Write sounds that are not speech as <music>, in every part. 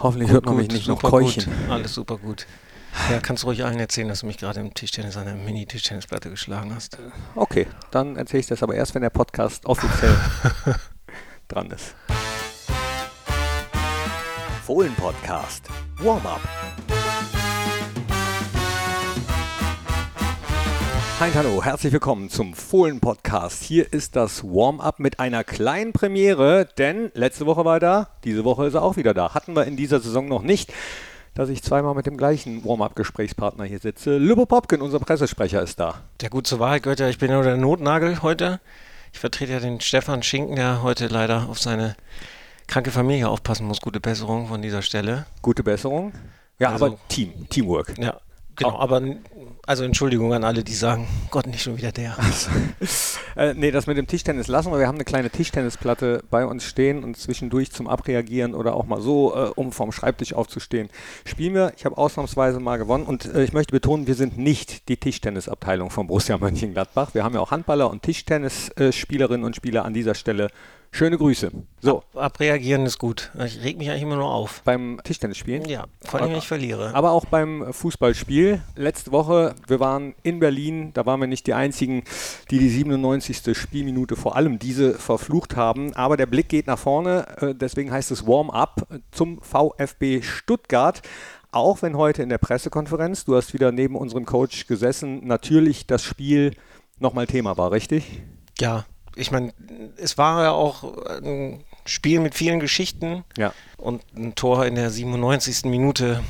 Hoffentlich hört man mich nicht noch keuchen. Gut. Alles super gut. Ja, kannst ruhig allen erzählen, dass du mich gerade im Tischtennis an der Mini-Tischtennisplatte geschlagen hast. Okay, dann erzähle ich das aber erst, wenn der Podcast offiziell <laughs> dran ist. Fohlen Podcast. Warm-up. Hi, hallo, herzlich willkommen zum Fohlen Podcast. Hier ist das Warm-up mit einer kleinen Premiere, denn letzte Woche war er da, diese Woche ist er auch wieder da. Hatten wir in dieser Saison noch nicht, dass ich zweimal mit dem gleichen Warm-up-Gesprächspartner hier sitze. Lübbe Popkin, unser Pressesprecher, ist da. Der gut zur Wahrheit gehört ja, ich bin nur der Notnagel heute. Ich vertrete ja den Stefan Schinken, der heute leider auf seine kranke Familie aufpassen muss. Gute Besserung von dieser Stelle. Gute Besserung. Ja, also, aber Team, Teamwork. Ja, Genau, aber also Entschuldigung an alle, die sagen, Gott, nicht schon wieder der. Also, äh, nee, das mit dem Tischtennis lassen wir. Wir haben eine kleine Tischtennisplatte bei uns stehen und zwischendurch zum Abreagieren oder auch mal so, äh, um vom Schreibtisch aufzustehen, spielen wir. Ich habe ausnahmsweise mal gewonnen und äh, ich möchte betonen, wir sind nicht die Tischtennisabteilung von Borussia Mönchengladbach. Wir haben ja auch Handballer und Tischtennisspielerinnen und Spieler an dieser Stelle Schöne Grüße. So. Ab, abreagieren ist gut. Ich reg mich eigentlich immer nur auf. Beim Tischtennisspielen? Ja, vor allem, wenn ich verliere. Aber auch beim Fußballspiel. Letzte Woche, wir waren in Berlin, da waren wir nicht die Einzigen, die die 97. Spielminute vor allem diese verflucht haben. Aber der Blick geht nach vorne, äh, deswegen heißt es Warm-up zum VfB Stuttgart. Auch wenn heute in der Pressekonferenz, du hast wieder neben unserem Coach gesessen, natürlich das Spiel nochmal Thema war, richtig? Ja, ich meine, es war ja auch ein Spiel mit vielen Geschichten ja. und ein Tor in der 97. Minute.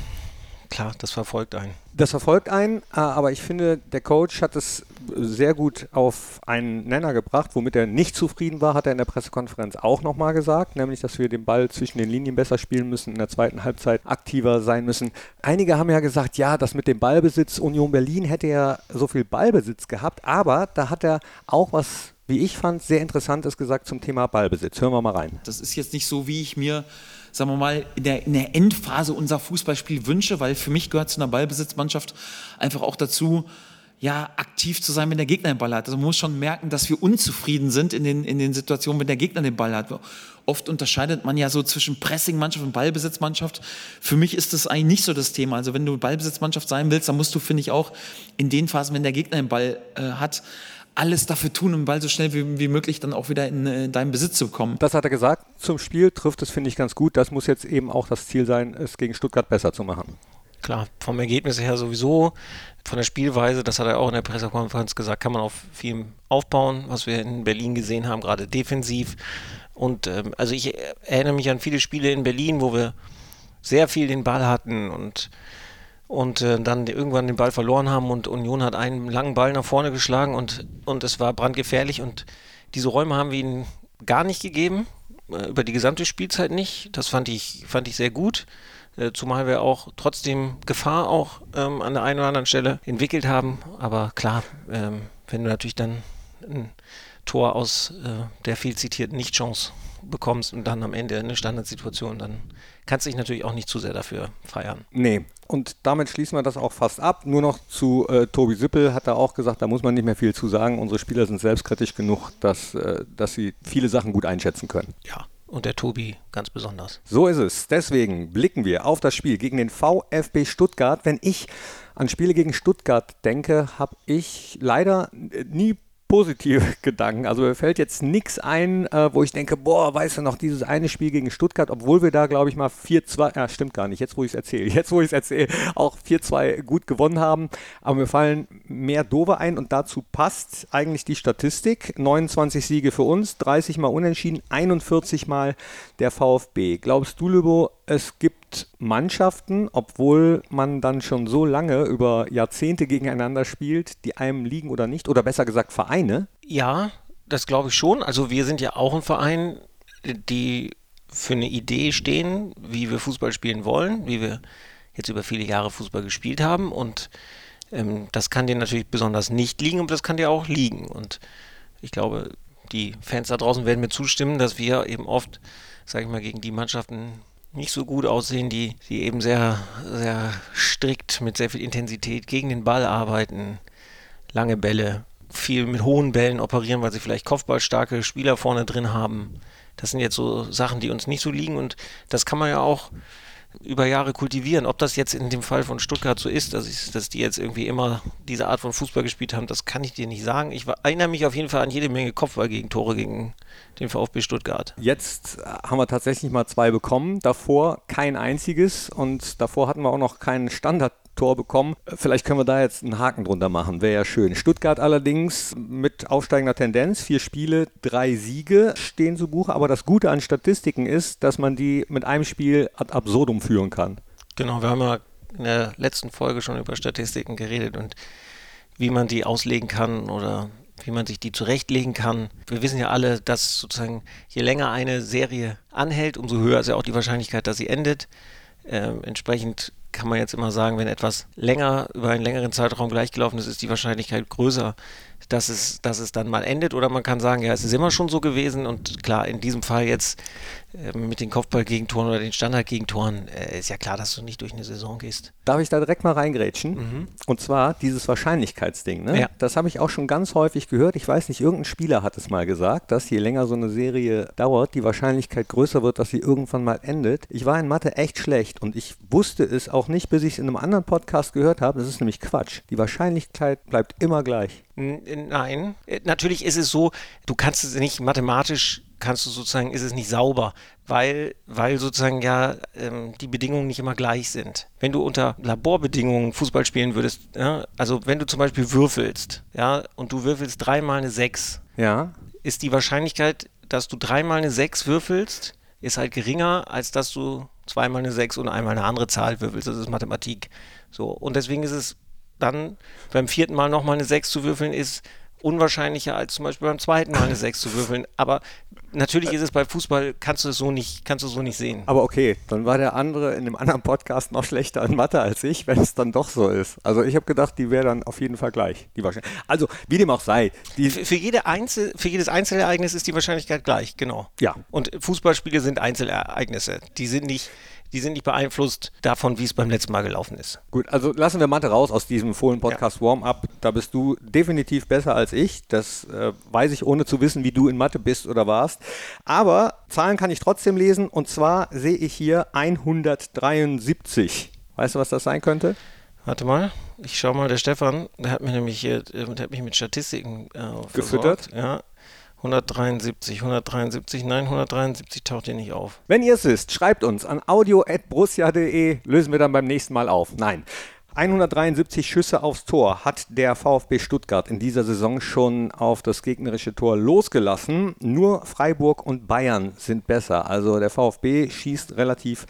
Klar, das verfolgt einen. Das verfolgt einen, äh, aber ich finde, der Coach hat es sehr gut auf einen Nenner gebracht. Womit er nicht zufrieden war, hat er in der Pressekonferenz auch nochmal gesagt, nämlich, dass wir den Ball zwischen den Linien besser spielen müssen, in der zweiten Halbzeit aktiver sein müssen. Einige haben ja gesagt, ja, das mit dem Ballbesitz, Union Berlin hätte ja so viel Ballbesitz gehabt, aber da hat er auch was wie ich fand, sehr Interessantes gesagt zum Thema Ballbesitz. Hören wir mal rein. Das ist jetzt nicht so, wie ich mir, sagen wir mal, in der, in der Endphase unser Fußballspiel wünsche, weil für mich gehört zu einer Ballbesitzmannschaft einfach auch dazu, ja, aktiv zu sein, wenn der Gegner den Ball hat. Also man muss schon merken, dass wir unzufrieden sind in den, in den Situationen, wenn der Gegner den Ball hat. Oft unterscheidet man ja so zwischen Pressingmannschaft und Ballbesitzmannschaft. Für mich ist das eigentlich nicht so das Thema. Also wenn du Ballbesitzmannschaft sein willst, dann musst du, finde ich, auch in den Phasen, wenn der Gegner den Ball äh, hat, alles dafür tun, um den Ball so schnell wie, wie möglich dann auch wieder in, äh, in deinen Besitz zu kommen. Das hat er gesagt. Zum Spiel trifft es, finde ich, ganz gut. Das muss jetzt eben auch das Ziel sein, es gegen Stuttgart besser zu machen. Klar, vom Ergebnis her sowieso, von der Spielweise, das hat er auch in der Pressekonferenz gesagt, kann man auf viel aufbauen, was wir in Berlin gesehen haben, gerade defensiv. Und ähm, also ich erinnere mich an viele Spiele in Berlin, wo wir sehr viel den Ball hatten und und äh, dann irgendwann den Ball verloren haben und Union hat einen langen Ball nach vorne geschlagen und, und es war brandgefährlich und diese Räume haben wir ihnen gar nicht gegeben, äh, über die gesamte Spielzeit nicht. Das fand ich, fand ich sehr gut, äh, zumal wir auch trotzdem Gefahr auch ähm, an der einen oder anderen Stelle entwickelt haben. Aber klar, ähm, wenn du natürlich dann ein Tor aus äh, der viel zitierten Nicht-Chance bekommst und dann am Ende eine Standardsituation, dann kannst du dich natürlich auch nicht zu sehr dafür feiern. Nee, und damit schließen wir das auch fast ab. Nur noch zu äh, Tobi Sippel hat er auch gesagt, da muss man nicht mehr viel zu sagen. Unsere Spieler sind selbstkritisch genug, dass, äh, dass sie viele Sachen gut einschätzen können. Ja, und der Tobi ganz besonders. So ist es. Deswegen blicken wir auf das Spiel gegen den VfB Stuttgart. Wenn ich an Spiele gegen Stuttgart denke, habe ich leider nie positive <laughs> Gedanken. Also mir fällt jetzt nichts ein, äh, wo ich denke, boah, weißt du noch, dieses eine Spiel gegen Stuttgart, obwohl wir da, glaube ich, mal 4-2, ja, stimmt gar nicht, jetzt wo ich es erzähle, <laughs> jetzt wo ich es erzähle, auch 4-2 gut gewonnen haben. Aber mir fallen mehr Dove ein und dazu passt eigentlich die Statistik. 29 Siege für uns, 30 mal unentschieden, 41 mal der VfB. Glaubst du, Lübo, es gibt Mannschaften, obwohl man dann schon so lange über Jahrzehnte gegeneinander spielt, die einem liegen oder nicht, oder besser gesagt Vereine? Ja, das glaube ich schon. Also wir sind ja auch ein Verein, die für eine Idee stehen, wie wir Fußball spielen wollen, wie wir jetzt über viele Jahre Fußball gespielt haben. Und ähm, das kann dir natürlich besonders nicht liegen, aber das kann dir auch liegen. Und ich glaube, die Fans da draußen werden mir zustimmen, dass wir eben oft, sage ich mal, gegen die Mannschaften nicht so gut aussehen, die, die eben sehr, sehr strikt mit sehr viel Intensität gegen den Ball arbeiten, lange Bälle, viel mit hohen Bällen operieren, weil sie vielleicht kopfballstarke Spieler vorne drin haben. Das sind jetzt so Sachen, die uns nicht so liegen und das kann man ja auch über Jahre kultivieren. Ob das jetzt in dem Fall von Stuttgart so ist, dass, ich, dass die jetzt irgendwie immer diese Art von Fußball gespielt haben, das kann ich dir nicht sagen. Ich erinnere mich auf jeden Fall an jede Menge Kopfballgegentore gegen den VfB Stuttgart. Jetzt haben wir tatsächlich mal zwei bekommen, davor kein einziges und davor hatten wir auch noch keinen Standard Tor bekommen. Vielleicht können wir da jetzt einen Haken drunter machen, wäre ja schön. Stuttgart allerdings mit aufsteigender Tendenz, vier Spiele, drei Siege stehen zu Buche. Aber das Gute an Statistiken ist, dass man die mit einem Spiel ad absurdum führen kann. Genau, wir haben ja in der letzten Folge schon über Statistiken geredet und wie man die auslegen kann oder wie man sich die zurechtlegen kann. Wir wissen ja alle, dass sozusagen je länger eine Serie anhält, umso höher ist ja auch die Wahrscheinlichkeit, dass sie endet. Ähm, entsprechend kann man jetzt immer sagen, wenn etwas länger, über einen längeren Zeitraum gleichgelaufen ist, ist die Wahrscheinlichkeit größer, dass es, dass es dann mal endet. Oder man kann sagen, ja, es ist immer schon so gewesen. Und klar, in diesem Fall jetzt mit den Kopfballgegentoren oder den Standardgegentoren äh, ist ja klar, dass du nicht durch eine Saison gehst. Darf ich da direkt mal reingrätschen? Mhm. Und zwar dieses Wahrscheinlichkeitsding. Ne? Ja. Das habe ich auch schon ganz häufig gehört. Ich weiß nicht, irgendein Spieler hat es mal gesagt, dass je länger so eine Serie dauert, die Wahrscheinlichkeit größer wird, dass sie irgendwann mal endet. Ich war in Mathe echt schlecht und ich wusste es auch nicht, bis ich es in einem anderen Podcast gehört habe. Das ist nämlich Quatsch. Die Wahrscheinlichkeit bleibt immer gleich. Nein, äh, natürlich ist es so, du kannst es nicht mathematisch, kannst du sozusagen, ist es nicht sauber, weil, weil sozusagen ja ähm, die Bedingungen nicht immer gleich sind. Wenn du unter Laborbedingungen Fußball spielen würdest, ja, also wenn du zum Beispiel würfelst, ja, und du würfelst dreimal eine 6, ja. ist die Wahrscheinlichkeit, dass du dreimal eine 6 würfelst, ist halt geringer, als dass du zweimal eine 6 und einmal eine andere Zahl würfelst. Das ist Mathematik. So. Und deswegen ist es dann beim vierten Mal nochmal eine 6 zu würfeln, ist unwahrscheinlicher als zum Beispiel beim zweiten Mal eine 6 zu würfeln. Aber natürlich ist es bei Fußball, kannst du es so nicht, kannst du so nicht sehen. Aber okay, dann war der andere in dem anderen Podcast noch schlechter in Mathe als ich, wenn es dann doch so ist. Also ich habe gedacht, die wäre dann auf jeden Fall gleich. Die. Also wie dem auch sei. Für, für, jede Einzel, für jedes Einzelereignis ist die Wahrscheinlichkeit gleich, genau. Ja. Und Fußballspiele sind Einzelereignisse. Die sind nicht die sind nicht beeinflusst davon, wie es beim letzten Mal gelaufen ist. Gut, also lassen wir Mathe raus aus diesem Fohlen-Podcast ja. Warm-Up. Da bist du definitiv besser als ich. Das äh, weiß ich, ohne zu wissen, wie du in Mathe bist oder warst. Aber Zahlen kann ich trotzdem lesen. Und zwar sehe ich hier 173. Weißt du, was das sein könnte? Warte mal, ich schau mal, der Stefan, der hat, mir nämlich, der hat mich mit Statistiken äh, gefüttert. Ja, 173, 173, nein, 173 taucht hier nicht auf. Wenn ihr es wisst, schreibt uns an audio.brussia.de, lösen wir dann beim nächsten Mal auf. Nein. 173 Schüsse aufs Tor hat der VfB Stuttgart in dieser Saison schon auf das gegnerische Tor losgelassen. Nur Freiburg und Bayern sind besser. Also der VfB schießt relativ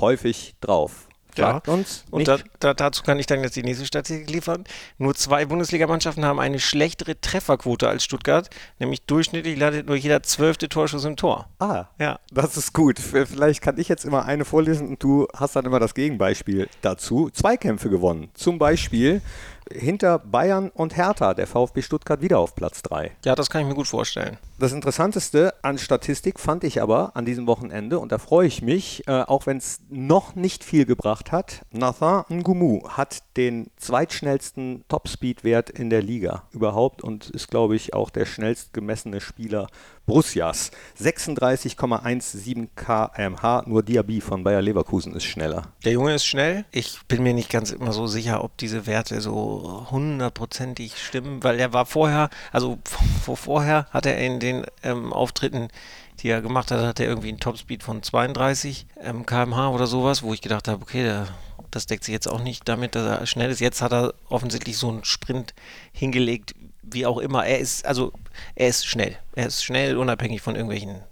häufig drauf. Sagt ja. uns. Und da, da, dazu kann ich dann jetzt die nächste Statistik liefern. Nur zwei Bundesligamannschaften haben eine schlechtere Trefferquote als Stuttgart, nämlich durchschnittlich landet nur jeder zwölfte Torschuss im Tor. Ah, ja. Das ist gut. Vielleicht kann ich jetzt immer eine vorlesen und du hast dann immer das Gegenbeispiel dazu. Zweikämpfe gewonnen. Zum Beispiel hinter Bayern und Hertha, der VfB Stuttgart wieder auf Platz 3. Ja, das kann ich mir gut vorstellen. Das Interessanteste an Statistik fand ich aber an diesem Wochenende, und da freue ich mich, äh, auch wenn es noch nicht viel gebracht hat, Nathan Ngumu hat den zweitschnellsten Topspeed-Wert in der Liga überhaupt und ist, glaube ich, auch der schnellst gemessene Spieler Borussias 36,17 kmh. Nur Diaby von Bayer Leverkusen ist schneller. Der Junge ist schnell. Ich bin mir nicht ganz immer so sicher, ob diese Werte so hundertprozentig stimmen, weil er war vorher, also <laughs> vorher hat er in den ähm, Auftritten die er gemacht hat, hat er irgendwie einen Topspeed von 32 ähm, kmh oder sowas, wo ich gedacht habe, okay, der, das deckt sich jetzt auch nicht damit, dass er schnell ist. Jetzt hat er offensichtlich so einen Sprint hingelegt, wie auch immer. Er ist, also, er ist schnell. Er ist schnell, unabhängig von irgendwelchen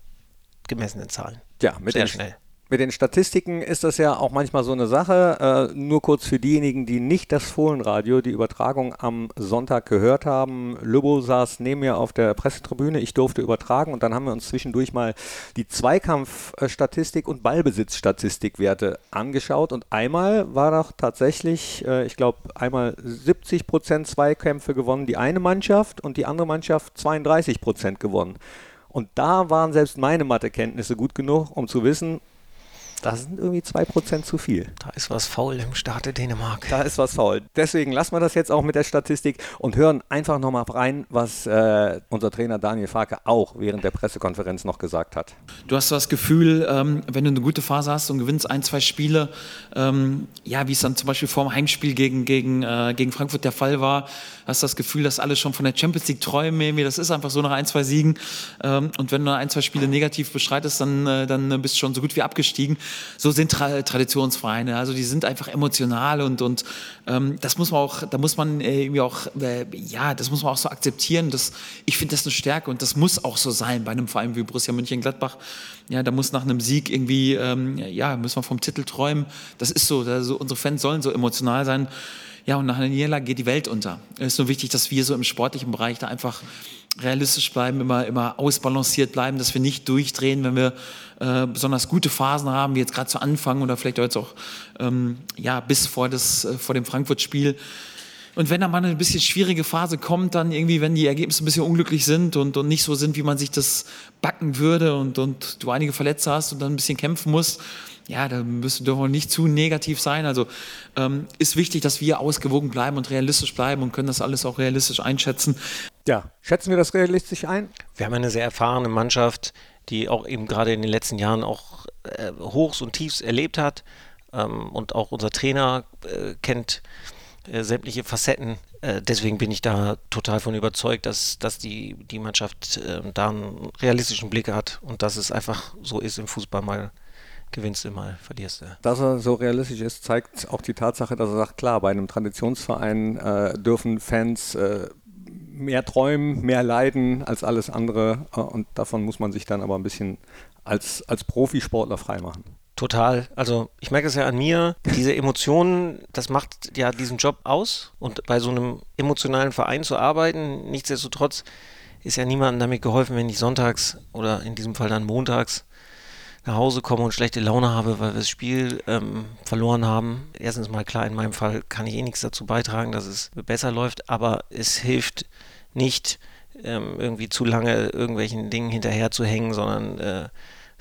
gemessenen Zahlen. Ja, mit Sehr schnell. Mit den Statistiken ist das ja auch manchmal so eine Sache. Äh, nur kurz für diejenigen, die nicht das Fohlenradio, die Übertragung am Sonntag gehört haben. Lübbo saß neben mir auf der Pressetribüne. Ich durfte übertragen und dann haben wir uns zwischendurch mal die Zweikampfstatistik und Ballbesitzstatistikwerte angeschaut. Und einmal war doch tatsächlich, äh, ich glaube, einmal 70 Prozent Zweikämpfe gewonnen, die eine Mannschaft und die andere Mannschaft 32 Prozent gewonnen. Und da waren selbst meine Mathekenntnisse gut genug, um zu wissen, Das sind irgendwie 2% zu viel. Da ist was faul im Staate Dänemark. Da ist was faul. Deswegen lassen wir das jetzt auch mit der Statistik und hören einfach nochmal rein, was äh, unser Trainer Daniel Farke auch während der Pressekonferenz noch gesagt hat. Du hast das Gefühl, ähm, wenn du eine gute Phase hast und gewinnst ein, zwei Spiele, ähm, ja, wie es dann zum Beispiel vor dem Heimspiel gegen, gegen, äh, gegen Frankfurt der Fall war, hast das Gefühl, dass alle schon von der Champions League träumen. Das ist einfach so nach ein, zwei Siegen. Ähm, und wenn du ein, zwei Spiele negativ beschreitest, dann, äh, dann bist du schon so gut wie abgestiegen so sind Tra Traditionsvereine. Also die sind einfach emotional und, und ähm, das muss man auch, da muss man äh, irgendwie auch, äh, ja, das muss man auch so akzeptieren. Das, ich finde das eine Stärke und das muss auch so sein bei einem Verein wie Borussia Mönchengladbach. Ja, da muss nach einem Sieg irgendwie, ähm, ja, müssen wir vom Titel träumen. Das ist so, also unsere Fans sollen so emotional sein. Ja, und nach einer Niederlage geht die Welt unter. Es ist nur wichtig, dass wir so im sportlichen Bereich da einfach realistisch bleiben, immer, immer ausbalanciert bleiben, dass wir nicht durchdrehen, wenn wir äh, besonders gute Phasen haben, wie jetzt gerade zu Anfang oder vielleicht jetzt auch ähm, ja, bis vor, das, äh, vor dem Frankfurt-Spiel. Und wenn da mal eine bisschen schwierige Phase kommt, dann irgendwie, wenn die Ergebnisse ein bisschen unglücklich sind und, und nicht so sind, wie man sich das backen würde und, und du einige Verletzte hast und dann ein bisschen kämpfen musst, ja, da müssen wir nicht zu negativ sein. Also ähm, ist wichtig, dass wir ausgewogen bleiben und realistisch bleiben und können das alles auch realistisch einschätzen. Ja, schätzen wir das realistisch ein? Wir haben eine sehr erfahrene Mannschaft, die auch eben gerade in den letzten Jahren auch äh, Hochs und Tiefs erlebt hat. Ähm, und auch unser Trainer äh, kennt äh, sämtliche Facetten. Äh, deswegen bin ich da total von überzeugt, dass, dass die, die Mannschaft ähm, da einen realistischen Blick hat und dass es einfach so ist im Fußball mal gewinnst du mal, verlierst du. Dass er so realistisch ist, zeigt auch die Tatsache, dass er sagt, klar, bei einem Traditionsverein äh, dürfen Fans äh, mehr träumen, mehr leiden als alles andere äh, und davon muss man sich dann aber ein bisschen als, als Profisportler freimachen. Total. Also ich merke es ja an mir, diese Emotionen, das macht ja diesen Job aus und bei so einem emotionalen Verein zu arbeiten, nichtsdestotrotz ist ja niemandem damit geholfen, wenn ich sonntags oder in diesem Fall dann montags nach Hause komme und schlechte Laune habe, weil wir das Spiel ähm, verloren haben. Erstens mal klar, in meinem Fall kann ich eh nichts dazu beitragen, dass es besser läuft, aber es hilft nicht, ähm, irgendwie zu lange irgendwelchen Dingen hinterher zu hängen, sondern äh,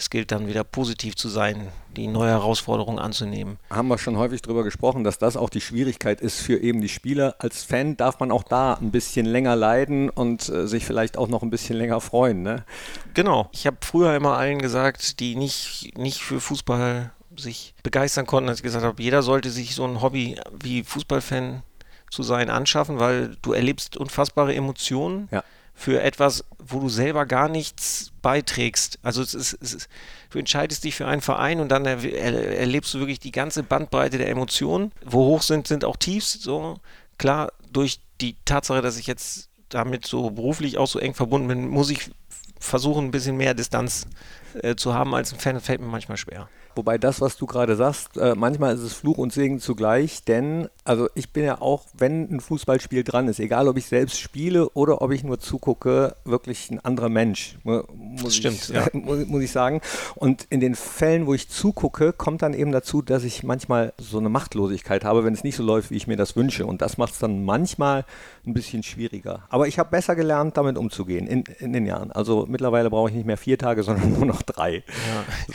es gilt dann wieder positiv zu sein, die neue Herausforderung anzunehmen. Haben wir schon häufig darüber gesprochen, dass das auch die Schwierigkeit ist für eben die Spieler. Als Fan darf man auch da ein bisschen länger leiden und äh, sich vielleicht auch noch ein bisschen länger freuen. Ne? Genau. Ich habe früher immer allen gesagt, die nicht, nicht für Fußball sich begeistern konnten, dass ich gesagt habe, jeder sollte sich so ein Hobby wie Fußballfan zu sein anschaffen, weil du erlebst unfassbare Emotionen. Ja für etwas, wo du selber gar nichts beiträgst. Also es ist, es ist, du entscheidest dich für einen Verein und dann er, er, erlebst du wirklich die ganze Bandbreite der Emotionen. Wo hoch sind, sind auch Tiefs. So klar, durch die Tatsache, dass ich jetzt damit so beruflich auch so eng verbunden bin, muss ich versuchen, ein bisschen mehr Distanz äh, zu haben als ein Fan. Fällt mir manchmal schwer. Wobei das, was du gerade sagst, äh, manchmal ist es Fluch und Segen zugleich, denn also ich bin ja auch, wenn ein Fußballspiel dran ist, egal ob ich selbst spiele oder ob ich nur zugucke, wirklich ein anderer Mensch, muss, das stimmt, ich, <laughs> ja. muss, muss, ich sagen. Und in den Fällen, wo ich zugucke, kommt dann eben dazu, dass ich manchmal so eine Machtlosigkeit habe, wenn es nicht so läuft, wie ich mir das wünsche. Und das macht es dann manchmal ein bisschen schwieriger. Aber ich habe besser gelernt, damit umzugehen in, in den Jahren. Also mittlerweile brauche ich nicht mehr vier Tage, sondern <laughs> nur noch drei.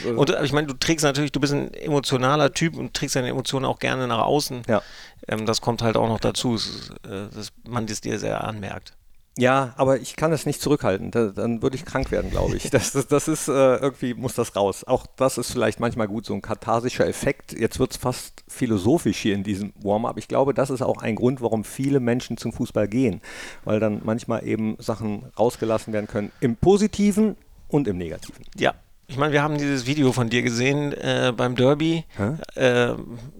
Ja. Und ich meine, du trägst natürlich, du bist ein emotionaler Typ und trägst deine Emotionen auch gerne nach außen. Ja. Ähm, das kommt halt auch noch dazu, dass, äh, dass man das dir sehr anmerkt. Ja, aber ich kann es nicht zurückhalten. Da, dann würde ich krank werden, glaube ich. <laughs> Das, das, das ist äh, irgendwie, muss das raus. Auch das ist vielleicht manchmal gut, so ein katharsischer Effekt. Jetzt wird es fast philosophisch hier in diesem Warm-up. Ich glaube, das ist auch ein Grund, warum viele Menschen zum Fußball gehen. Weil dann manchmal eben Sachen rausgelassen werden können. Im Positiven und im Negativen. Ja, ich meine, wir haben dieses Video von dir gesehen äh, beim Derby, äh,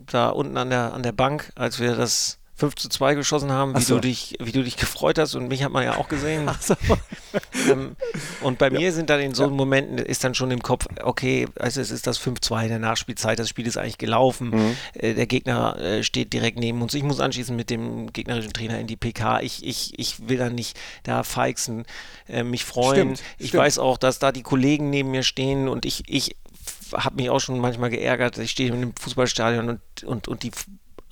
da unten an der, an der Bank, als wir das 5 zu 2 geschossen haben, wie, so. du dich, wie du dich gefreut hast und mich hat man ja auch gesehen. So. <laughs> ähm, und bei ja. mir sind dann in so ja. Momenten, ist dann schon im Kopf, okay, also es ist das 5-2 in der Nachspielzeit, das Spiel ist eigentlich gelaufen, mhm. äh, der Gegner äh, steht direkt neben uns, ich muss anschließen mit dem gegnerischen Trainer in die PK, ich, ich, ich will dann nicht da feixen, äh, mich freuen. Stimmt, ich stimmt. weiß auch, dass da die Kollegen neben mir stehen und ich, ich habe mich auch schon manchmal geärgert, ich stehe in einem Fußballstadion und, und, und die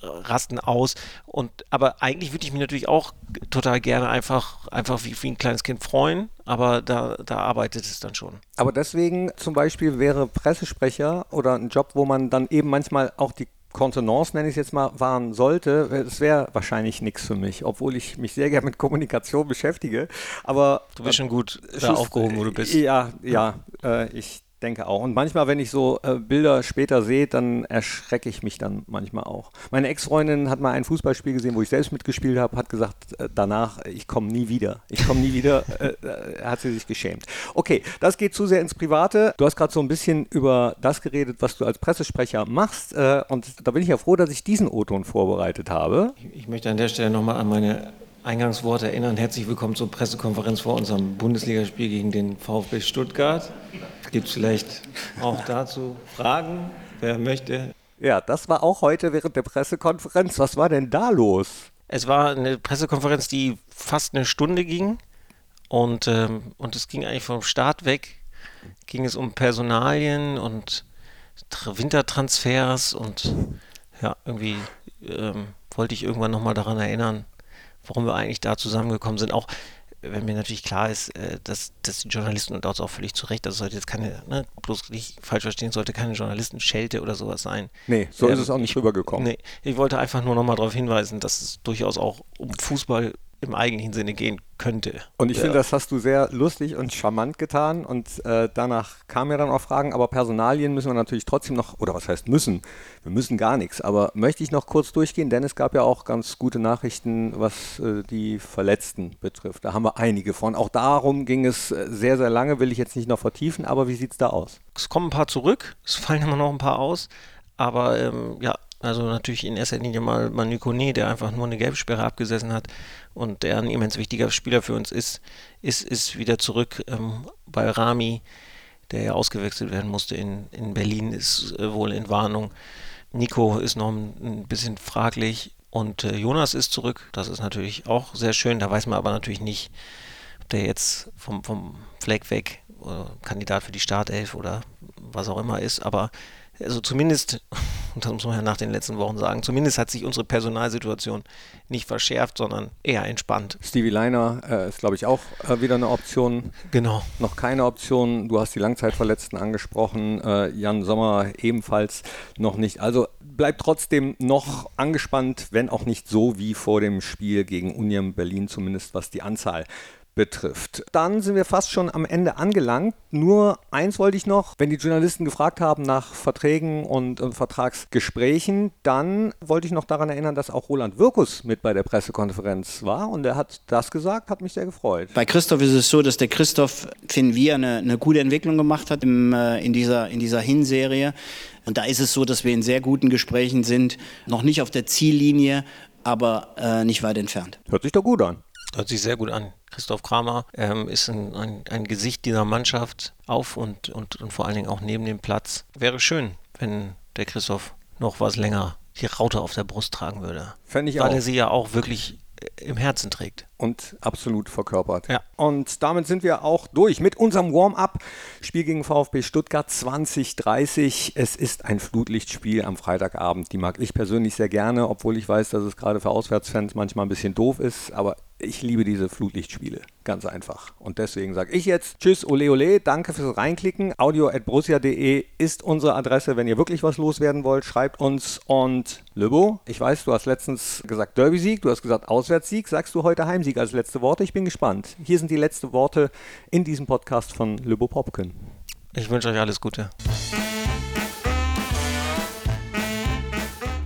rasten aus. Und aber eigentlich würde ich mich natürlich auch total gerne einfach, einfach wie, wie ein kleines Kind freuen, aber da, da arbeitet es dann schon. Aber deswegen zum Beispiel wäre Pressesprecher oder ein Job, wo man dann eben manchmal auch die Kontenance, nenne ich es jetzt mal, wahren sollte, es wäre wahrscheinlich nichts für mich, obwohl ich mich sehr gerne mit Kommunikation beschäftige. Aber du bist schon gut da aufgehoben, wo du bist. Ja, ja, äh, ich denke auch. Und manchmal, wenn ich so äh, Bilder später sehe, dann erschrecke ich mich dann manchmal auch. Meine Ex-Freundin hat mal ein Fußballspiel gesehen, wo ich selbst mitgespielt habe, hat gesagt äh, danach, ich komme nie wieder. Ich komme nie wieder. <laughs> Äh, äh, hat sie sich geschämt. Okay, das geht zu sehr ins Private. Du hast gerade so ein bisschen über das geredet, was du als Pressesprecher machst. Äh, und da bin ich ja froh, dass ich diesen O-Ton vorbereitet habe. Ich, ich möchte an der Stelle nochmal an meine Eingangsworte erinnern. Herzlich willkommen zur Pressekonferenz vor unserem Bundesligaspiel gegen den VfB Stuttgart. Gibt es vielleicht auch dazu Fragen? Wer möchte? Ja, das war auch heute während der Pressekonferenz. Was war denn da los? Es war eine Pressekonferenz, die fast eine Stunde ging. Und, ähm, und es ging eigentlich vom Start weg, ging es um Personalien und Wintertransfers und ja, irgendwie ähm, wollte ich irgendwann nochmal daran erinnern, warum wir eigentlich da zusammengekommen sind. Auch wenn mir natürlich klar ist, äh, dass, dass die Journalisten und auch völlig zu Recht, das sollte jetzt keine, ne, bloß nicht falsch verstehen, sollte keine Journalistenschelte oder sowas sein. Nee, so ähm, ist es auch nicht rübergekommen. Nee, ich wollte einfach nur nochmal darauf hinweisen, dass es durchaus auch um Fußball im eigentlichen Sinne gehen könnte. Und ich ja. finde, das hast du sehr lustig und charmant getan und äh, danach kamen ja dann auch Fragen, aber Personalien müssen wir natürlich trotzdem noch, oder was heißt müssen? Wir müssen gar nichts, aber möchte ich noch kurz durchgehen, denn es gab ja auch ganz gute Nachrichten, was äh, die Verletzten betrifft. Da haben wir einige von. Auch darum ging es äh, sehr, sehr lange, will ich jetzt nicht noch vertiefen, aber wie sieht es da aus? Es kommen ein paar zurück, es fallen immer noch ein paar aus, aber ähm, ja, also natürlich in erster Linie mal Manu Kone, der einfach nur eine Gelbsperre abgesessen hat und der ein immens wichtiger Spieler für uns ist, ist, ist wieder zurück. Ähm, bei Rami, der ja ausgewechselt werden musste in, in Berlin, ist äh, wohl in Warnung. Nico ist noch ein, ein bisschen fraglich und äh, Jonas ist zurück. Das ist natürlich auch sehr schön. Da weiß man aber natürlich nicht, ob der jetzt vom, vom Fleck weg äh, Kandidat für die Startelf oder was auch immer ist. Aber also zumindest, <laughs> das muss man ja nach den letzten Wochen sagen, zumindest hat sich unsere Personalsituation nicht verschärft, sondern eher entspannt. Stevie Leiner äh, ist, glaube ich, auch äh, wieder eine Option. Genau. Noch keine Option. Du hast die Langzeitverletzten angesprochen. Äh, Jan Sommer ebenfalls noch nicht. Also bleibt trotzdem noch angespannt, wenn auch nicht so wie vor dem Spiel gegen Union Berlin, zumindest was die Anzahl betrifft. Dann sind wir fast schon am Ende angelangt. Nur eins wollte ich noch, wenn die Journalisten gefragt haben nach Verträgen und, und Vertragsgesprächen, dann wollte ich noch daran erinnern, dass auch Roland Wirkus mit bei der Pressekonferenz war und er hat das gesagt, hat mich sehr gefreut. Bei Christoph ist es so, dass der Christoph, finden wir, eine, eine gute Entwicklung gemacht hat im, äh, in, dieser, in dieser Hinserie. Und da ist es so, dass wir in sehr guten Gesprächen sind, noch nicht auf der Ziellinie, aber äh, nicht weit entfernt. Hört sich doch gut an. Hört sich sehr gut an. Christoph Kramer ähm, ist ein, ein, ein, Gesicht dieser Mannschaft auf und, und, und vor allen Dingen auch neben dem Platz. Wäre schön, wenn der Christoph noch was länger die Raute auf der Brust tragen würde. Fände ich Weil auch. er sie ja auch wirklich im Herzen trägt. Und absolut verkörpert. Ja. Und damit sind wir auch durch mit unserem Warm-up. Spiel gegen VfB Stuttgart 2030. Es ist ein Flutlichtspiel am Freitagabend. Die mag ich persönlich sehr gerne, obwohl ich weiß, dass es gerade für Auswärtsfans manchmal ein bisschen doof ist. Aber ich liebe diese Flutlichtspiele. Ganz einfach. Und deswegen sage ich jetzt Tschüss, ole ole, danke fürs Reinklicken. audio.borussia.de ist unsere Adresse, wenn ihr wirklich was loswerden wollt. Schreibt uns. Und Löbo, ich weiß, du hast letztens gesagt Derby-Sieg, du hast gesagt Auswärtssieg. Sagst du heute Heimsieg als letzte Worte? Ich bin gespannt. Hier sind die letzten Worte in diesem Podcast von Löbo Popken. Ich wünsche euch alles Gute.